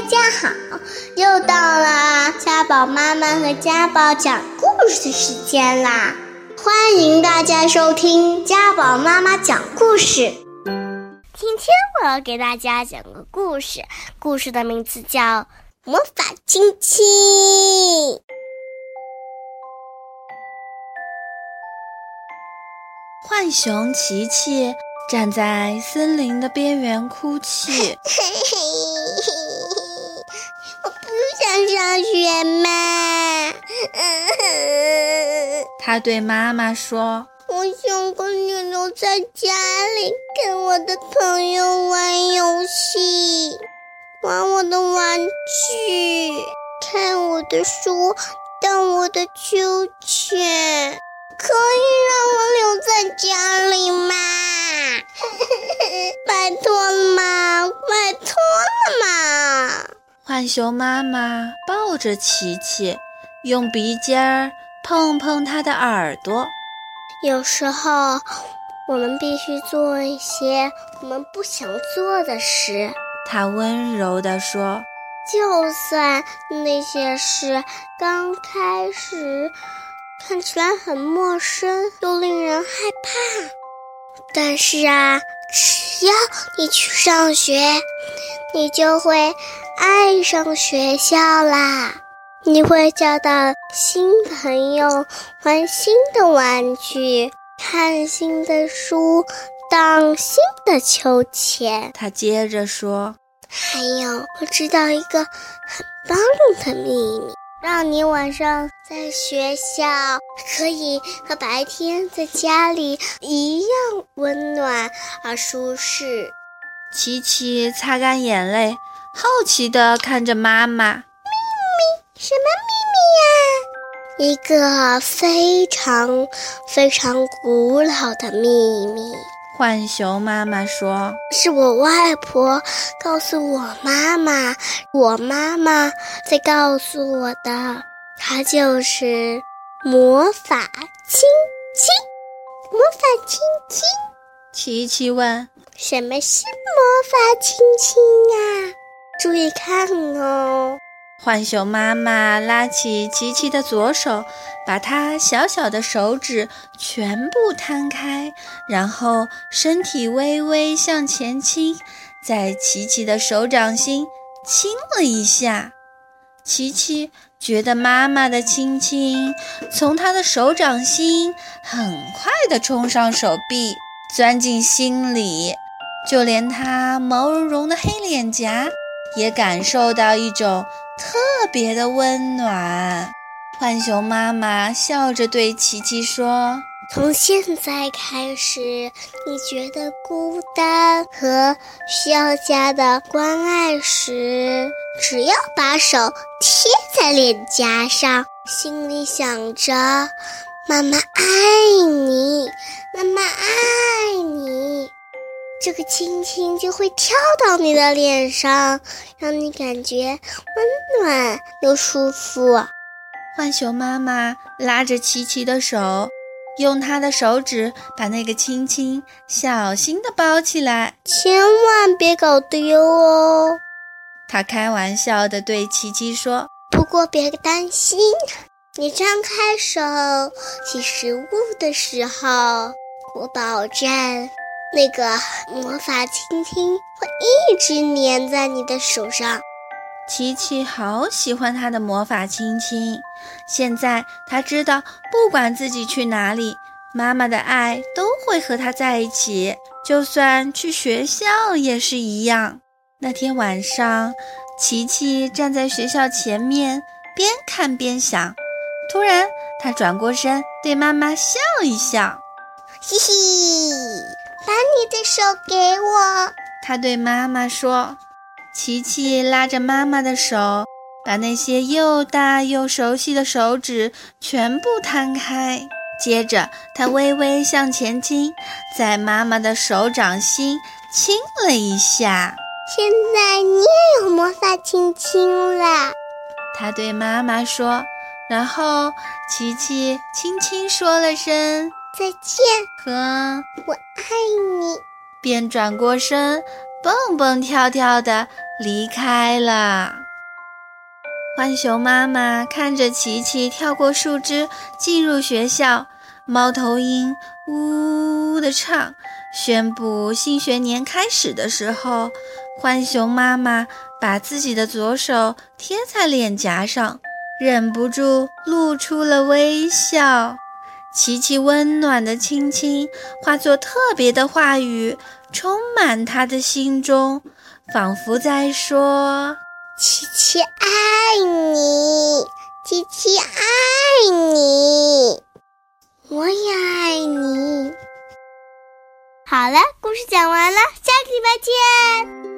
大家好，又到了家宝妈妈和家宝讲故事时间啦！欢迎大家收听家宝妈妈讲故事。今天我要给大家讲个故事，故事的名字叫《魔法亲亲》。浣熊琪琪站在森林的边缘哭泣。上学吗！他对妈妈说：“我想跟你留在家里，跟我的朋友玩游戏，玩我的玩具，看我的书，荡我的秋千。”可以让我留在家里吗？浣熊妈妈抱着琪琪，用鼻尖儿碰碰他的耳朵。有时候，我们必须做一些我们不想做的事。他温柔地说：“就算那些事刚开始……”看起来很陌生又令人害怕，但是啊，只要你去上学，你就会爱上学校啦。你会交到新朋友，玩新的玩具，看新的书，荡新的秋千。他接着说：“还有，我知道一个很棒的秘密。”让你晚上在学校可以和白天在家里一样温暖而舒适。琪琪擦干眼泪，好奇地看着妈妈。秘密？什么秘密呀？一个非常非常古老的秘密。浣熊妈妈说：“是我外婆告诉我妈妈，我妈妈在告诉我的。她就是魔法亲亲，魔法亲亲。”琪琪问：“什么是魔法亲亲呀？”注意看哦。浣熊妈妈拉起琪琪的左手，把它小小的手指全部摊开，然后身体微微向前倾，在琪琪的手掌心亲了一下。琪琪觉得妈妈的亲亲从他的手掌心很快地冲上手臂，钻进心里，就连他毛茸茸的黑脸颊也感受到一种。特别的温暖，浣熊妈妈笑着对琪琪说：“从现在开始，你觉得孤单和需要家的关爱时，只要把手贴在脸颊上，心里想着‘妈妈爱你，妈妈爱你’。”这个亲亲就会跳到你的脸上，让你感觉温暖又舒服。浣熊妈妈拉着琪琪的手，用她的手指把那个亲亲小心的包起来，千万别搞丢哦。她开玩笑的对琪琪说：“不过别担心，你张开手取食物的时候，我保证。”那个魔法亲亲会一直粘在你的手上。琪琪好喜欢他的魔法亲亲。现在他知道，不管自己去哪里，妈妈的爱都会和他在一起，就算去学校也是一样。那天晚上，琪琪站在学校前面，边看边想。突然，他转过身，对妈妈笑一笑，嘻嘻。把你的手给我，他对妈妈说。琪琪拉着妈妈的手，把那些又大又熟悉的手指全部摊开。接着，他微微向前倾，在妈妈的手掌心亲了一下。现在你也有魔法亲亲了，他对妈妈说。然后，琪琪轻轻说了声。再见，和我爱你。便转过身，蹦蹦跳跳地离开了。浣熊妈妈看着琪琪跳过树枝进入学校，猫头鹰呜呜地唱，宣布新学年开始的时候，浣熊妈妈把自己的左手贴在脸颊上，忍不住露出了微笑。琪琪温暖的亲亲化作特别的话语，充满他的心中，仿佛在说：“琪琪爱你，琪琪爱你，我也爱你。”好了，故事讲完了，下个礼拜见。